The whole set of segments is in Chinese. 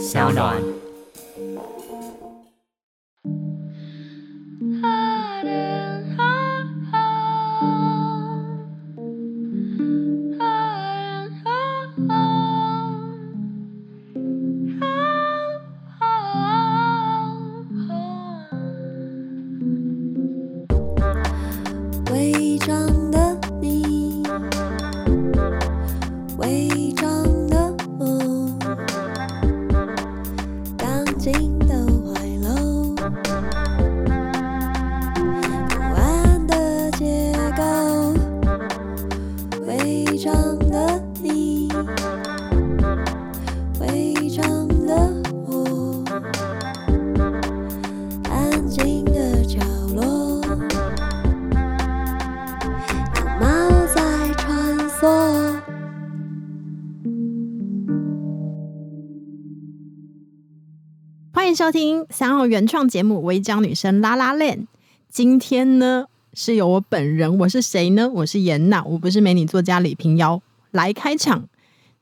小暖。新的角落欢迎收听三号原创节目《违章女生拉拉链》。今天呢，是由我本人，我是谁呢？我是严娜，我不是美女作家李平瑶来开场，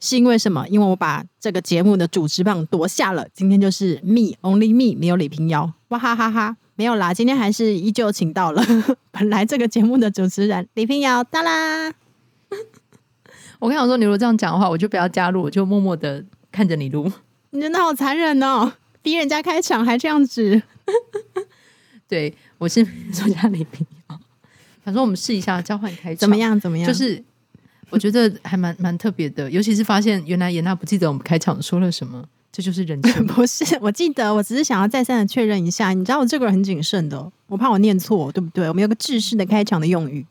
是因为什么？因为我把这个节目的主持棒夺下了。今天就是 me only me，没有李平遥，哇哈哈哈，没有啦。今天还是依旧请到了 本来这个节目的主持人李平遥，哒啦。我跟你说，你如果这样讲的话，我就不要加入，我就默默的看着你录。你真的好残忍哦！逼人家开场还这样子，对，我是作家李平遥。想说我们试一下交换开场，怎么样？怎么样？就是我觉得还蛮蛮特别的，尤其是发现原来严娜不记得我们开场说了什么，这就是人生。不是，我记得，我只是想要再三的确认一下。你知道我这个人很谨慎的，我怕我念错，对不对？我们有个制式的开场的用语。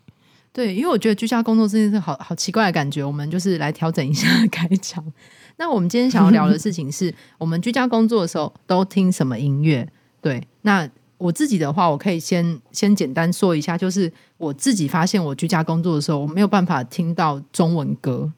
对，因为我觉得居家工作这件事好好奇怪的感觉，我们就是来调整一下开场。那我们今天想要聊的事情是我们居家工作的时候都听什么音乐？对，那我自己的话，我可以先先简单说一下，就是我自己发现我居家工作的时候，我没有办法听到中文歌，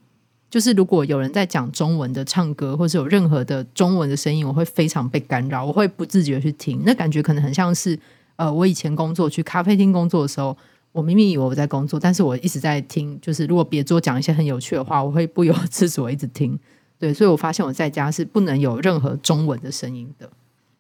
就是如果有人在讲中文的唱歌，或是有任何的中文的声音，我会非常被干扰，我会不自觉去听，那感觉可能很像是呃，我以前工作去咖啡厅工作的时候，我明明以为我在工作，但是我一直在听，就是如果别桌讲一些很有趣的话，我会不由自主一直听。对，所以我发现我在家是不能有任何中文的声音的，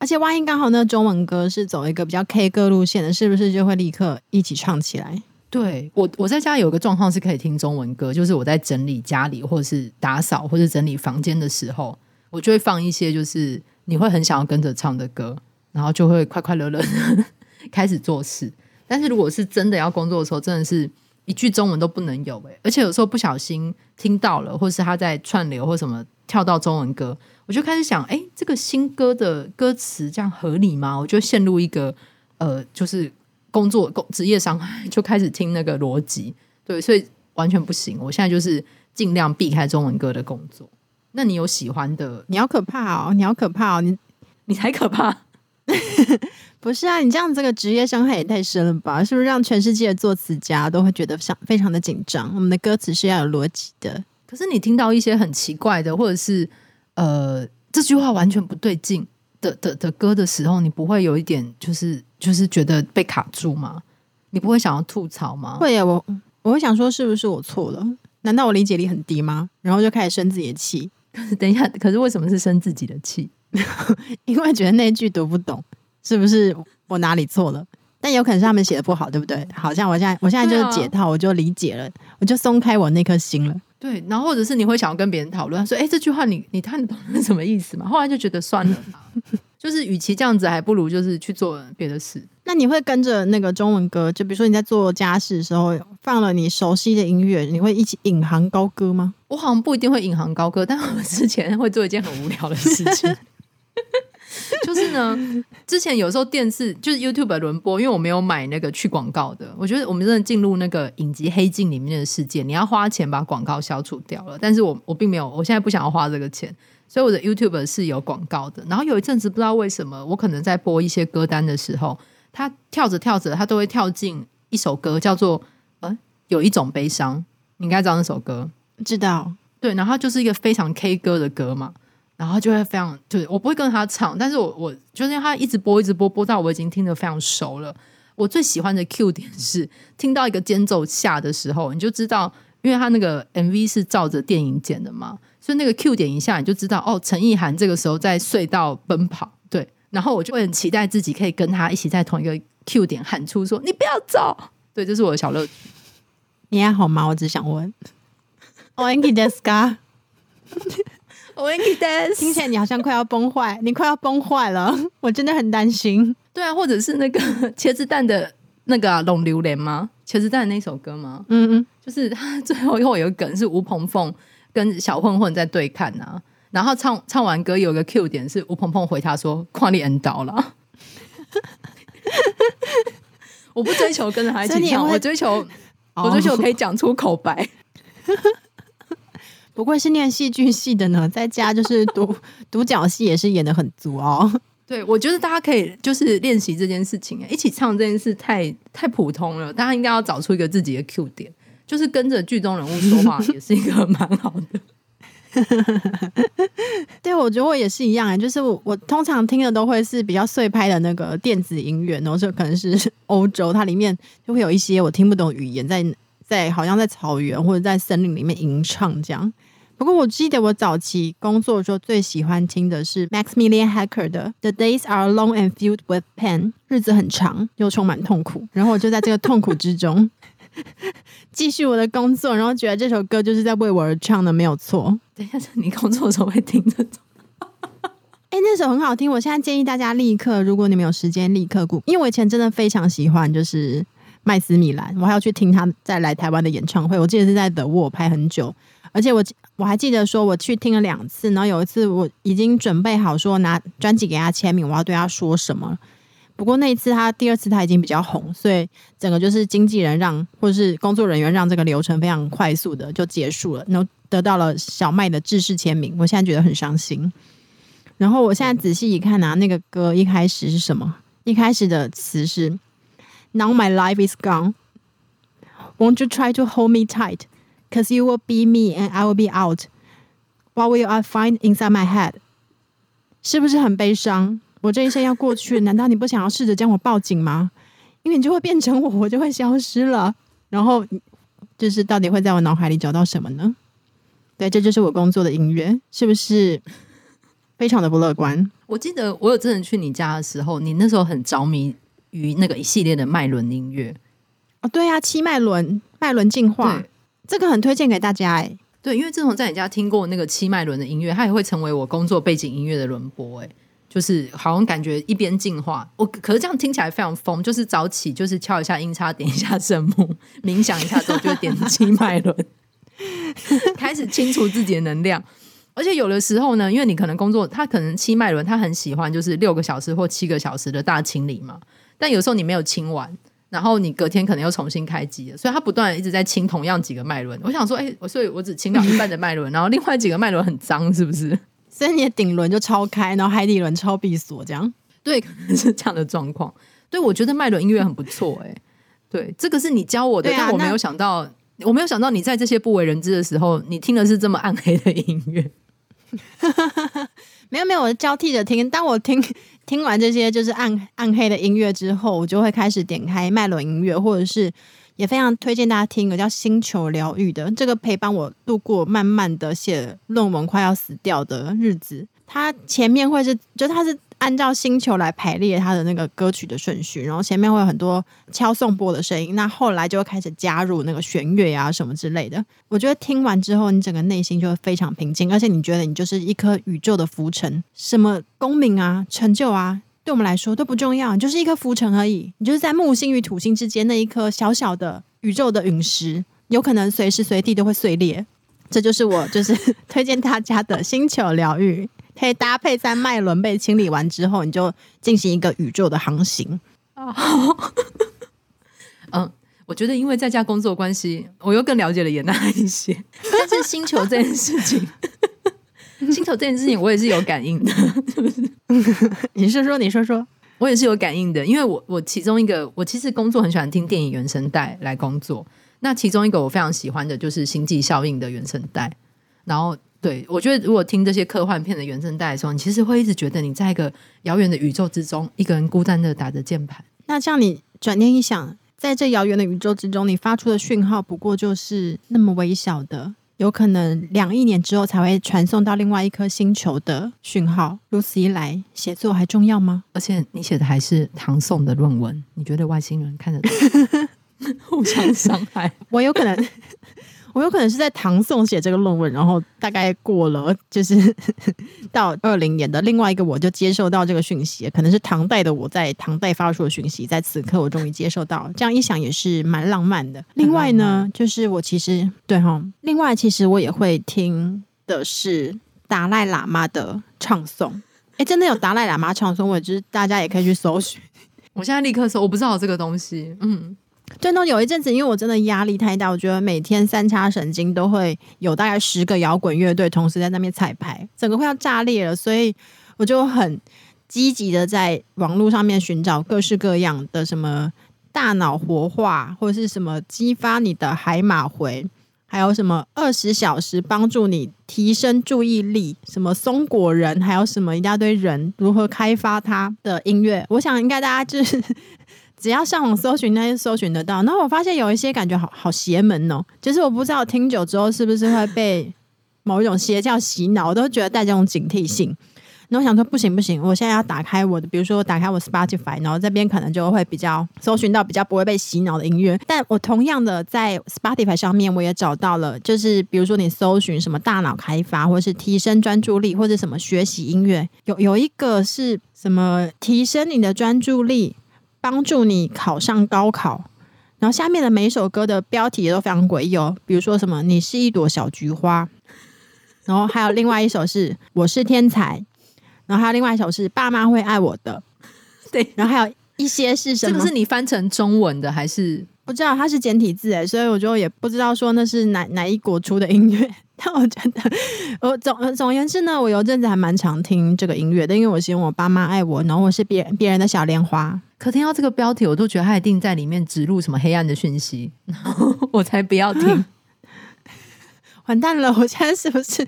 而且万一刚好那中文歌是走一个比较 K 歌路线的，是不是就会立刻一起唱起来？对，我，我在家有个状况是可以听中文歌，就是我在整理家里或者是打扫或者整理房间的时候，我就会放一些就是你会很想要跟着唱的歌，然后就会快快乐乐的 开始做事。但是如果是真的要工作的时候，真的是。一句中文都不能有诶，而且有时候不小心听到了，或是他在串流或什么跳到中文歌，我就开始想，诶，这个新歌的歌词这样合理吗？我就陷入一个呃，就是工作工职业伤害，就开始听那个逻辑，对，所以完全不行。我现在就是尽量避开中文歌的工作。那你有喜欢的？你好可怕哦！你好可怕哦！你你才可怕。不是啊，你这样这个职业伤害也太深了吧？是不是让全世界的作词家都会觉得想非常的紧张？我们的歌词是要有逻辑的。可是你听到一些很奇怪的，或者是呃这句话完全不对劲的的的歌的时候，你不会有一点就是就是觉得被卡住吗？你不会想要吐槽吗？会呀，我我会想说是不是我错了？难道我理解力很低吗？然后就开始生自己的气。等一下，可是为什么是生自己的气？因为觉得那句读不懂。是不是我哪里错了？但有可能是他们写的不好，对不对？好像我现在我现在就是解套，啊、我就理解了，我就松开我那颗心了。对，然后或者是你会想要跟别人讨论，说：“哎，这句话你你看得懂 是什么意思吗？”后来就觉得算了，就是与其这样子，还不如就是去做别的事。那你会跟着那个中文歌，就比如说你在做家事的时候放了你熟悉的音乐，你会一起引吭高歌吗？我好像不一定会引吭高歌，但我之前会做一件很无聊的事情。就是呢，之前有时候电视就是 YouTube 轮播，因为我没有买那个去广告的。我觉得我们真的进入那个影集黑镜里面的世界，你要花钱把广告消除掉了。但是我我并没有，我现在不想要花这个钱，所以我的 YouTube 是有广告的。然后有一阵子不知道为什么，我可能在播一些歌单的时候，它跳着跳着，它都会跳进一首歌，叫做呃有一种悲伤，你应该知道那首歌，知道？对，然后就是一个非常 K 歌的歌嘛。然后就会非常，就是我不会跟他唱，但是我我就是他一直播一直播，播到我已经听得非常熟了。我最喜欢的 Q 点是听到一个间奏下的时候，你就知道因为他那个 MV 是照着电影剪的嘛，所以那个 Q 点一下你就知道哦，陈意涵这个时候在隧道奔跑，对，然后我就会很期待自己可以跟他一起在同一个 Q 点喊出说你不要走，对，这是我的小乐趣。你还好吗？我只想问。听起来你好像快要崩坏，你快要崩坏了，我真的很担心。对啊，或者是那个 茄子蛋的那个《龙榴莲》吗？茄子蛋的那首歌吗？嗯嗯，就是他 最后又有梗是吴鹏凤跟小混混在对看啊，然后唱唱完歌有个 Q 点是吴鹏凤回他说“跨你 N 倒了”，我不追求跟着他一起唱，我追求、哦、我追求可以讲出口白。不愧是念戏剧系的呢，在家就是独独 角戏也是演的很足哦。对，我觉得大家可以就是练习这件事情，一起唱这件事太太普通了，大家应该要找出一个自己的 Q 点，就是跟着剧中人物说话，也是一个 蛮好的。对，我觉得我也是一样，就是我我通常听的都会是比较碎拍的那个电子音乐，然后就可能是欧洲，它里面就会有一些我听不懂语言，在在好像在草原或者在森林里面吟唱这样。不过我记得我早期工作的时候最喜欢听的是 Maximilian Hacker 的 The Days Are Long and Filled with Pain，日子很长又充满痛苦。然后我就在这个痛苦之中继续我的工作，然后觉得这首歌就是在为我而唱的，没有错。等一下，你工作的时候会听这种？哎，那首很好听。我现在建议大家立刻，如果你们有时间，立刻过，因为我以前真的非常喜欢，就是麦斯米兰，我还要去听他再来台湾的演唱会。我记得是在德沃拍很久。而且我我还记得说，我去听了两次，然后有一次我已经准备好说拿专辑给他签名，我要对他说什么。不过那一次他第二次他已经比较红，所以整个就是经纪人让或是工作人员让这个流程非常快速的就结束了，然后得到了小麦的制式签名。我现在觉得很伤心。然后我现在仔细一看啊，那个歌一开始是什么？一开始的词是 Now my life is gone, won't you try to hold me tight? Cause you will be me and I will be out. What will I find inside my head? 是不是很悲伤？我这一生要过去，难道你不想要试着将我抱紧吗？因为你就会变成我，我就会消失了。然后就是到底会在我脑海里找到什么呢？对，这就是我工作的音乐，是不是非常的不乐观？我记得我有真的去你家的时候，你那时候很着迷于那个一系列的脉轮音乐。哦，对啊，七脉轮，脉轮进化。这个很推荐给大家哎，对，因为自从在你家听过那个七脉轮的音乐，它也会成为我工作背景音乐的轮播哎，就是好像感觉一边进化，我可是这样听起来非常疯，就是早起就是敲一下音叉，点一下声母，冥想一下之后就会点七脉轮，开始清除自己的能量，而且有的时候呢，因为你可能工作，他可能七脉轮他很喜欢就是六个小时或七个小时的大清理嘛，但有时候你没有清完。然后你隔天可能又重新开机了，所以他不断一直在清同样几个脉轮。我想说，哎，我所以我只清到一半的脉轮，然后另外几个脉轮很脏，是不是？所以你的顶轮就超开，然后海底轮超闭锁，这样？对，可能是这样的状况。对，我觉得脉轮音乐很不错，哎，对，这个是你教我的，啊、但我没有想到，我没有想到你在这些不为人知的时候，你听的是这么暗黑的音乐。没有没有，我交替着听。当我听听完这些就是暗暗黑的音乐之后，我就会开始点开脉轮音乐，或者是也非常推荐大家听一个叫《星球疗愈》的，这个陪伴我度过慢慢的写论文快要死掉的日子。它前面会是，就它是。按照星球来排列它的那个歌曲的顺序，然后前面会有很多敲颂钵的声音，那后来就会开始加入那个弦乐啊什么之类的。我觉得听完之后，你整个内心就会非常平静，而且你觉得你就是一颗宇宙的浮尘，什么功名啊、成就啊，对我们来说都不重要，你就是一颗浮尘而已。你就是在木星与土星之间那一颗小小的宇宙的陨石，有可能随时随地都会碎裂。这就是我就是推荐大家的星球疗愈。可以搭配在脉轮被清理完之后，你就进行一个宇宙的航行。哦，嗯，我觉得因为在家工作关系，我又更了解了颜讷一些。但是星球这件事情，星球这件事情，我也是有感应的，是不是？你说说，你说说，我也是有感应的，因为我我其中一个，我其实工作很喜欢听电影原声带来工作。那其中一个我非常喜欢的就是《星际效应》的原声带，然后。对，我觉得如果听这些科幻片的原声带的时候，你其实会一直觉得你在一个遥远的宇宙之中，一个人孤单的打着键盘。那这样你转念一想，在这遥远的宇宙之中，你发出的讯号不过就是那么微小的，有可能两亿年之后才会传送到另外一颗星球的讯号。如此一来，写作还重要吗？而且你写的还是唐宋的论文，你觉得外星人看得懂？互相伤害，我有可能。我有可能是在唐宋写这个论文，然后大概过了就是 到二零年的另外一个我就接受到这个讯息，可能是唐代的我在唐代发出的讯息，在此刻我终于接受到，这样一想也是蛮浪漫的。另外呢，就是我其实对哈，另外其实我也会听的是达赖喇嘛的唱诵，哎，真的有达赖喇嘛唱诵，我就是大家也可以去搜寻。我现在立刻搜，我不知道这个东西，嗯。真的有一阵子，因为我真的压力太大，我觉得每天三叉神经都会有大概十个摇滚乐队同时在那边彩排，整个会要炸裂了，所以我就很积极的在网络上面寻找各式各样的什么大脑活化，或者是什么激发你的海马回，还有什么二十小时帮助你提升注意力，什么松果人，还有什么一大堆人如何开发他的音乐，我想应该大家就是。只要上网搜寻，那就搜寻得到。然后我发现有一些感觉好好邪门哦，就是我不知道听久之后是不是会被某一种邪教洗脑，我都觉得带这种警惕性。然后我想说不行不行，我现在要打开我的，比如说打开我 Spotify，然后这边可能就会比较搜寻到比较不会被洗脑的音乐。但我同样的在 Spotify 上面，我也找到了，就是比如说你搜寻什么大脑开发，或是提升专注力，或者什么学习音乐，有有一个是什么提升你的专注力。帮助你考上高考，然后下面的每一首歌的标题也都非常诡异哦，比如说什么“你是一朵小菊花”，然后还有另外一首是“我是天才”，然后还有另外一首是“爸妈会爱我的”，对，然后还有一些是什么？这个是你翻成中文的还是？不知道它是简体字诶，所以我就也不知道说那是哪哪一国出的音乐。但我觉得，我总总而言之呢，我有阵子还蛮常听这个音乐的，因为我希望我爸妈爱我，然后我是别别人的小莲花。可听到这个标题，我都觉得他一定在里面植入什么黑暗的讯息，然后我才不要听。完蛋了，我现在是不是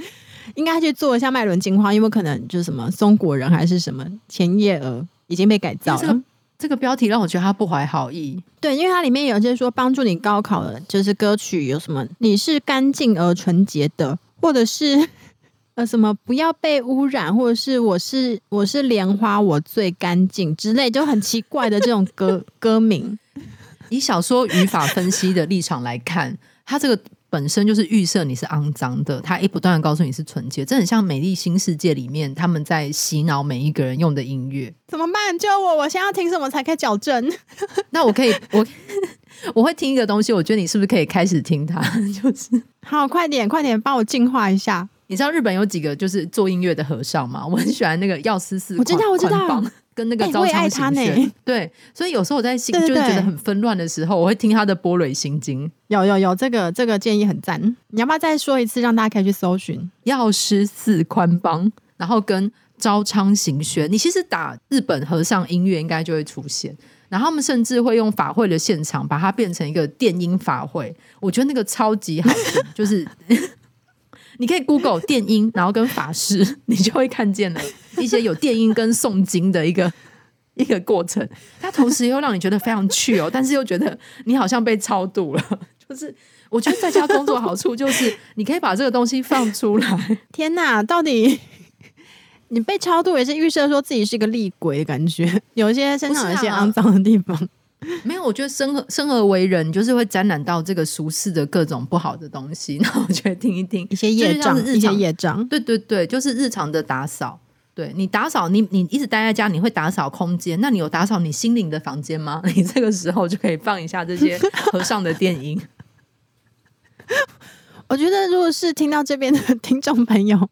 应该去做一下脉轮净化？因为可能就是什么松果人还是什么前叶鹅已经被改造了。这个标题让我觉得他不怀好意。对，因为它里面有些说帮助你高考的，就是歌曲有什么？你是干净而纯洁的，或者是 呃什么不要被污染，或者是我是我是莲花，我最干净之类，就很奇怪的这种歌 歌名。以小说语法分析的立场来看，它这个。本身就是预设你是肮脏的，他一不断的告诉你是纯洁，这很像《美丽新世界》里面他们在洗脑每一个人用的音乐。怎么办？救我！我现在要听什么才可以矫正？那我可以，我 我会听一个东西，我觉得你是不是可以开始听它？就是好，快点，快点，帮我净化一下。你知道日本有几个就是做音乐的和尚吗？我很喜欢那个药师寺，我知道，我知道。跟那个招仓行玄，对，所以有时候我在心就是觉得很纷乱的时候，我会听他的《波蕊心经》。有有有，这个这个建议很赞。你要不要再说一次，让大家可以去搜寻药师寺宽邦，然后跟招昌行玄。你其实打日本和尚音乐，应该就会出现。然后他们甚至会用法会的现场，把它变成一个电音法会。我觉得那个超级好听，就是。你可以 Google 电音，然后跟法师，你就会看见了一些有电音跟诵经的一个一个过程。它同时又让你觉得非常趣哦，但是又觉得你好像被超度了。就是我觉得在家工作好处就是你可以把这个东西放出来。天哪，到底你被超度也是预设说自己是一个厉鬼的感觉，有一些身上有一些肮脏的地方。没有，我觉得生而生而为人，就是会沾染到这个俗世的各种不好的东西。然后我觉得听一听一些业障，一些业障。对对对，就是日常的打扫。对，你打扫，你你一直待在家，你会打扫空间。那你有打扫你心灵的房间吗？你这个时候就可以放一下这些和尚的电影。我觉得，如果是听到这边的听众朋友，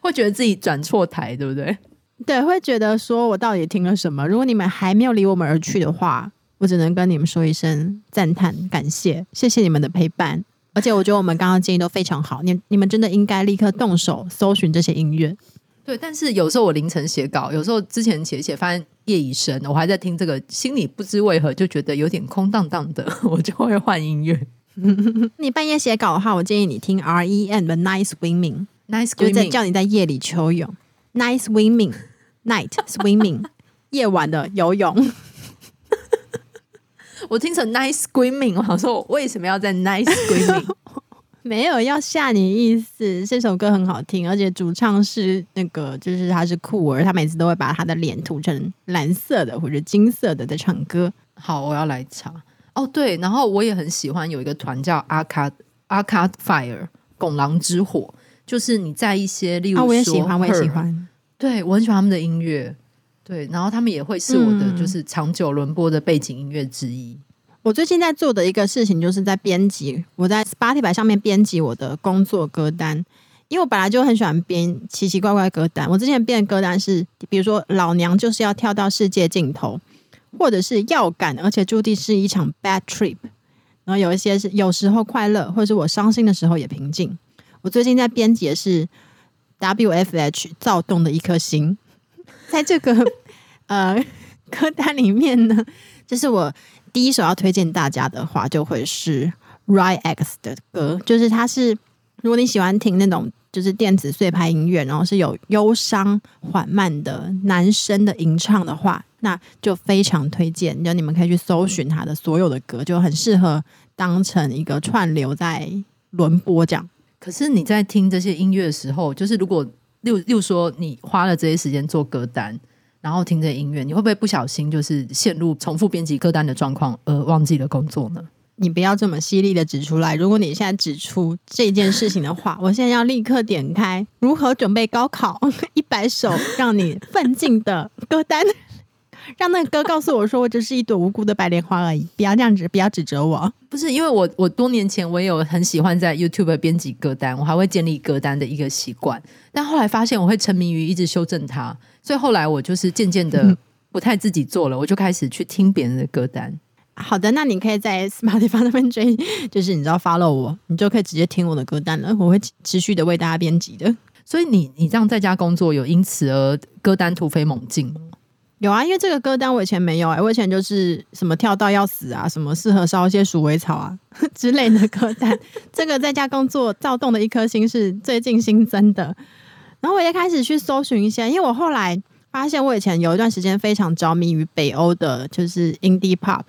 会觉得自己转错台，对不对？对，会觉得说我到底听了什么？如果你们还没有离我们而去的话，我只能跟你们说一声赞叹、感谢，谢谢你们的陪伴。而且我觉得我们刚刚建议都非常好，你你们真的应该立刻动手搜寻这些音乐。对，但是有时候我凌晨写稿，有时候之前写写发现夜已深，我还在听这个，心里不知为何就觉得有点空荡荡的，我就会换音乐。你半夜写稿的话，我建议你听 R.E.M. 的 Night Swimming，Night Swimming 就在叫你在夜里求泳。Night swimming, night swimming，夜晚的游泳。我听成 nice screaming，我想说我为什么要在 nice screaming？没有要吓你意思，这首歌很好听，而且主唱是那个，就是他是酷儿，他每次都会把他的脸涂成蓝色的或者金色的在唱歌。好，我要来查。哦，对，然后我也很喜欢有一个团叫 Arcade Arcade Fire 拱狼之火，就是你在一些例如说、啊，我也喜欢，我也喜欢，对我很喜欢他们的音乐，对，然后他们也会是我的就是长久轮播的背景音乐之一。嗯我最近在做的一个事情，就是在编辑。我在 Spotify 上面编辑我的工作歌单，因为我本来就很喜欢编奇奇怪怪歌单。我之前编的歌单是，比如说“老娘就是要跳到世界尽头”，或者是要赶，而且注定是一场 bad trip。然后有一些是有时候快乐，或者是我伤心的时候也平静。我最近在编辑的是 WFH 躁动的一颗心，在这个呃歌单里面呢，就是我。第一首要推荐大家的话，就会是 RYX 的歌，就是它是如果你喜欢听那种就是电子碎拍音乐，然后是有忧伤缓慢的男生的吟唱的话，那就非常推荐。就你们可以去搜寻他的所有的歌，就很适合当成一个串流在轮播这样。可是你在听这些音乐的时候，就是如果又又说你花了这些时间做歌单。然后听着音乐，你会不会不小心就是陷入重复编辑歌单的状况，而忘记了工作呢？你不要这么犀利的指出来。如果你现在指出这件事情的话，我现在要立刻点开如何准备高考 一百首让你奋进的歌单。让那个歌告诉我说，我只是一朵无辜的白莲花而已。不要这样子，不要指责我。不是因为我，我多年前我也有很喜欢在 YouTube 编辑歌单，我还会建立歌单的一个习惯。但后来发现我会沉迷于一直修正它，所以后来我就是渐渐的不太自己做了，我就开始去听别人的歌单。好的，那你可以在 Spotify 那边追，就是你知道 follow 我，你就可以直接听我的歌单了。我会持续的为大家编辑的。所以你你这样在家工作，有因此而歌单突飞猛进吗？有啊，因为这个歌单我以前没有哎、欸，我以前就是什么跳到要死啊，什么适合烧一些鼠尾草啊 之类的歌单。这个在家工作躁动的一颗心是最近新增的，然后我也开始去搜寻一些，因为我后来发现我以前有一段时间非常着迷于北欧的，就是 indie pop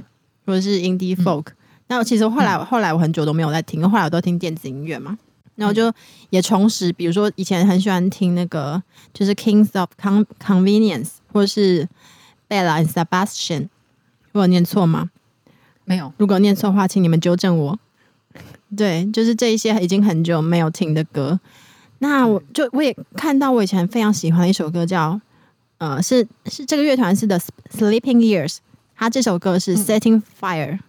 或者是 indie folk、嗯。那我其实后来后来我很久都没有在听，后来我都听电子音乐嘛。然后就也重拾，比如说以前很喜欢听那个，就是 Kings of Con Convenience，或是 Bella and Sebastian，我有念错吗？没有。如果念错的话，请你们纠正我。对，就是这一些已经很久没有听的歌。那我就我也看到我以前非常喜欢的一首歌叫，呃，是是这个乐团是 The Sleeping Years，它这首歌是 Setting Fire，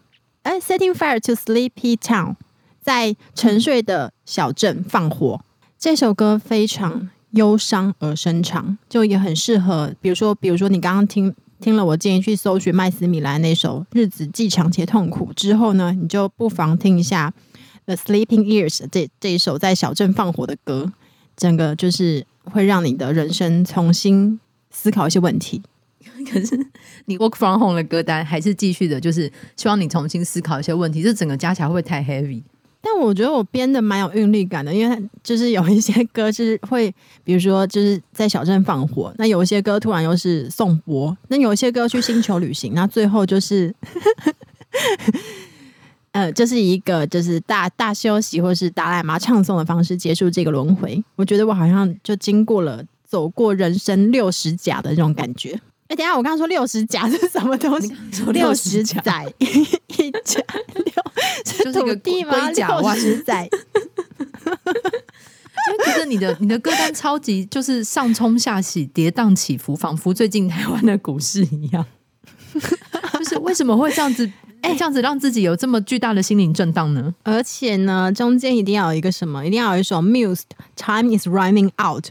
哎、嗯，Setting Fire to Sleepy Town。在沉睡的小镇放火，这首歌非常忧伤而深长，就也很适合。比如说，比如说你刚刚听听了我建议去搜寻麦斯米兰那首《日子既长且痛苦》之后呢，你就不妨听一下《The Sleeping Years》这这一首在小镇放火的歌，整个就是会让你的人生重新思考一些问题。可是你 Work from Home 的歌单还是继续的，就是希望你重新思考一些问题。这整个加起来会不会太 heavy？但我觉得我编的蛮有韵律感的，因为就是有一些歌是会，比如说就是在小镇放火，那有一些歌突然又是颂钵，那有一些歌去星球旅行，那最后就是，呃，这、就是一个就是大大休息或是达赖嘛唱诵的方式结束这个轮回。我觉得我好像就经过了走过人生六十甲的那种感觉。哎，等一下，我刚刚说六十甲是什么东西？六十载 一甲六是土地吗？六十 载，就觉得你的你的歌单超级就是上冲下洗，跌宕起伏，仿佛最近台湾的股市一样。就是为什么会这样子？哎，这样子让自己有这么巨大的心灵震荡呢？而且呢，中间一定要有一个什么？一定要有一首 Muse Time is running out。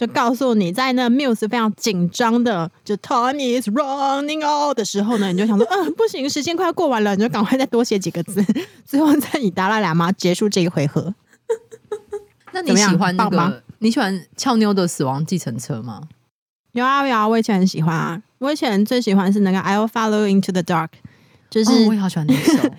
就告诉你，在那 Muse 非常紧张的，就 Tony is running out 的时候呢，你就想说，嗯，不行，时间快要过完了，你就赶快再多写几个字，最后在你达拉喇嘛结束这一回合。那你喜欢那个？你喜欢俏妞的死亡计程车吗？有啊有啊，我以前很喜欢啊，我以前最喜欢是那个 I'll follow into the dark，就是、哦、我也好喜欢那首。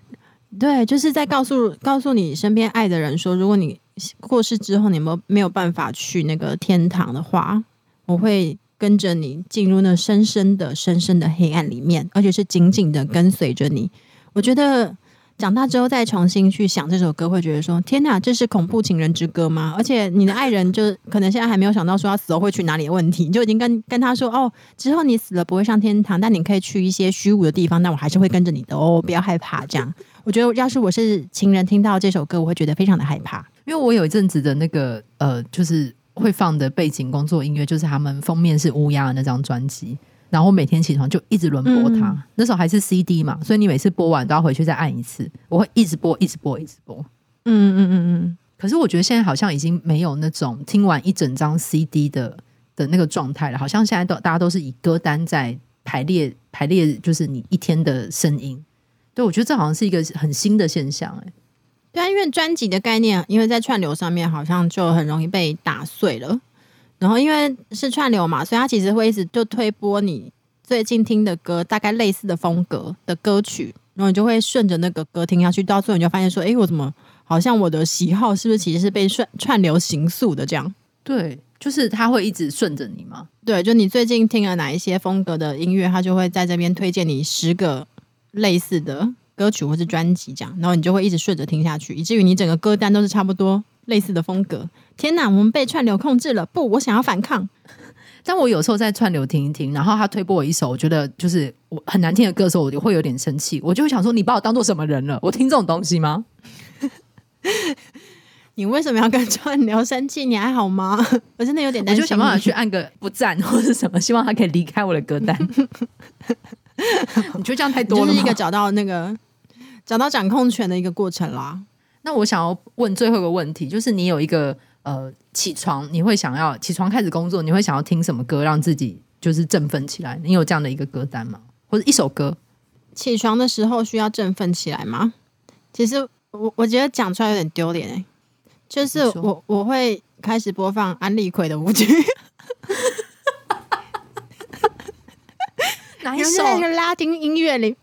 对，就是在告诉告诉你身边爱的人说，如果你过世之后，你没没有办法去那个天堂的话，我会跟着你进入那深深的、深深的黑暗里面，而且是紧紧的跟随着你。我觉得。长大之后再重新去想这首歌，会觉得说：“天哪，这是恐怖情人之歌吗？”而且你的爱人就可能现在还没有想到说他死后会去哪里的问题，你就已经跟跟他说：“哦，之后你死了不会上天堂，但你可以去一些虚无的地方，但我还是会跟着你的哦，不要害怕。”这样，我觉得要是我是情人，听到这首歌，我会觉得非常的害怕，因为我有一阵子的那个呃，就是会放的背景工作音乐，就是他们封面是乌鸦的那张专辑。然后每天起床就一直轮播它，嗯、那时候还是 CD 嘛，所以你每次播完都要回去再按一次。我会一直播，一直播，一直播。嗯嗯嗯嗯。可是我觉得现在好像已经没有那种听完一整张 CD 的的那个状态了，好像现在都大家都是以歌单在排列排列，就是你一天的声音。对，我觉得这好像是一个很新的现象，欸，哎。对啊，因为专辑的概念，因为在串流上面好像就很容易被打碎了。然后因为是串流嘛，所以它其实会一直就推播你最近听的歌，大概类似的风格的歌曲，然后你就会顺着那个歌听下去，到最后你就发现说，哎，我怎么好像我的喜好是不是其实是被串串流形塑的这样？对，就是它会一直顺着你吗？对，就你最近听了哪一些风格的音乐，它就会在这边推荐你十个类似的歌曲或是专辑这样，然后你就会一直顺着听下去，以至于你整个歌单都是差不多类似的风格。天哪，我们被串流控制了！不，我想要反抗。但我有时候在串流听一听，然后他推播我一首我觉得就是我很难听的歌的时候，我就会有点生气，我就会想说：你把我当做什么人了？我听这种东西吗？你为什么要跟串流生气？你还好吗？我真的有点担心，我就想办法去按个不赞或者什么，希望他可以离开我的歌单。你觉得这样太多了吗？就是一个找到那个找到掌控权的一个过程啦。那我想要问最后一个问题，就是你有一个呃起床，你会想要起床开始工作，你会想要听什么歌让自己就是振奋起来？你有这样的一个歌单吗？或者一首歌？起床的时候需要振奋起来吗？其实我我觉得讲出来有点丢脸哎，就是我我会开始播放安利奎的舞曲，哪一首？那个拉丁音乐里。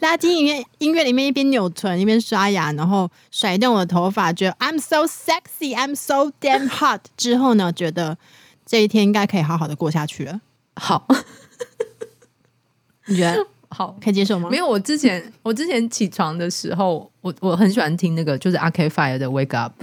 拉丁音乐音乐里面一边扭臀一边刷牙，然后甩动我的头发，觉得 I'm so sexy, I'm so damn hot。之后呢，觉得这一天应该可以好好的过下去了。好，你觉得 好可以接受吗？没有，我之前 我之前起床的时候，我我很喜欢听那个就是 Arcade Fire 的 Wake Up，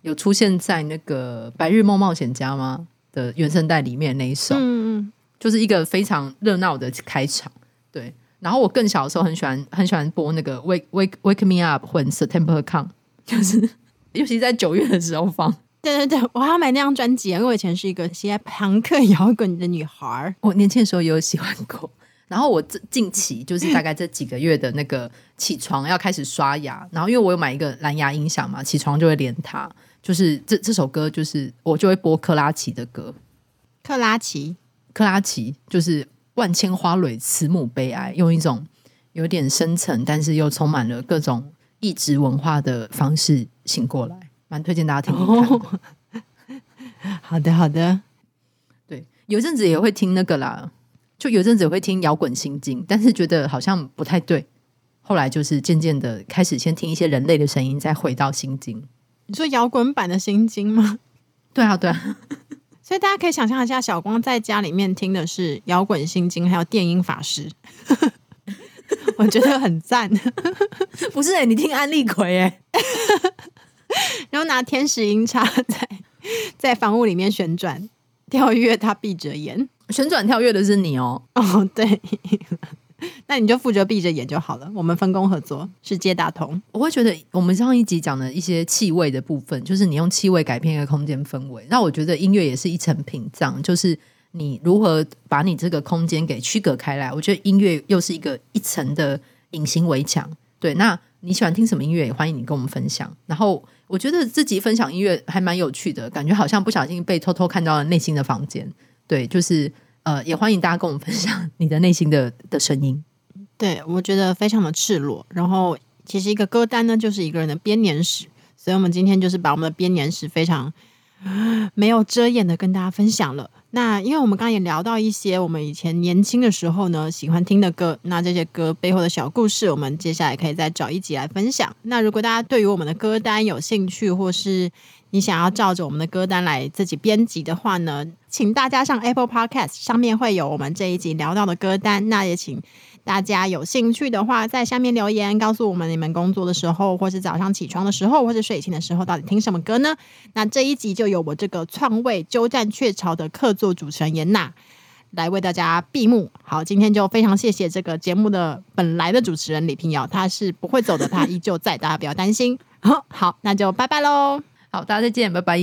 有出现在那个《白日梦冒险家》吗的原声带里面那一首，嗯嗯，就是一个非常热闹的开场，对。然后我更小的时候很喜欢很喜欢播那个 Wake Wake Wake Me Up When September Come，就是 尤其在九月的时候放。对对对，我还要买那张专辑，因为我以前是一个喜爱朋克摇滚的女孩。我年轻的时候也有喜欢过。然后我这近期就是大概这几个月的那个起床要开始刷牙，然后因为我有买一个蓝牙音响嘛，起床就会连它。就是这这首歌就是我就会播克拉奇的歌。克拉奇，克拉奇就是。万千花蕊，慈母悲哀，用一种有点深沉，但是又充满了各种异质文化的方式醒过来，蛮推荐大家听听看的。哦。好的，好的。对，有阵子也会听那个啦，就有阵子也会听摇滚心经，但是觉得好像不太对。后来就是渐渐的开始先听一些人类的声音，再回到心经。你说摇滚版的心经吗？对啊，对啊。所以大家可以想象一下，小光在家里面听的是摇滚心经，还有电音法师，我觉得很赞。不是你听安利奎哎，然后拿天使音叉在在房屋里面旋转跳跃，他闭着眼旋转跳跃的是你哦。哦，对。那你就负责闭着眼就好了，我们分工合作，是皆大同。我会觉得我们上一集讲的一些气味的部分，就是你用气味改变一个空间氛围。那我觉得音乐也是一层屏障，就是你如何把你这个空间给区隔开来。我觉得音乐又是一个一层的隐形围墙。对，那你喜欢听什么音乐？也欢迎你跟我们分享。然后我觉得自己分享音乐还蛮有趣的，感觉好像不小心被偷偷看到了内心的房间。对，就是。呃，也欢迎大家跟我们分享 你的内心的的声音。对，我觉得非常的赤裸。然后，其实一个歌单呢，就是一个人的编年史。所以，我们今天就是把我们的编年史非常 没有遮掩的跟大家分享了。那因为我们刚刚也聊到一些我们以前年轻的时候呢喜欢听的歌，那这些歌背后的小故事，我们接下来可以再找一集来分享。那如果大家对于我们的歌单有兴趣，或是你想要照着我们的歌单来自己编辑的话呢，请大家上 Apple Podcast 上面会有我们这一集聊到的歌单。那也请大家有兴趣的话，在下面留言告诉我们，你们工作的时候，或是早上起床的时候，或是睡前的时候，到底听什么歌呢？那这一集就由我这个创位鸠占鹊巢的客座主持人严娜。来为大家闭幕。好，今天就非常谢谢这个节目的本来的主持人李平遥，他是不会走的，他依旧在，大家不要担心。好，好，那就拜拜喽。好，大家再见，拜拜。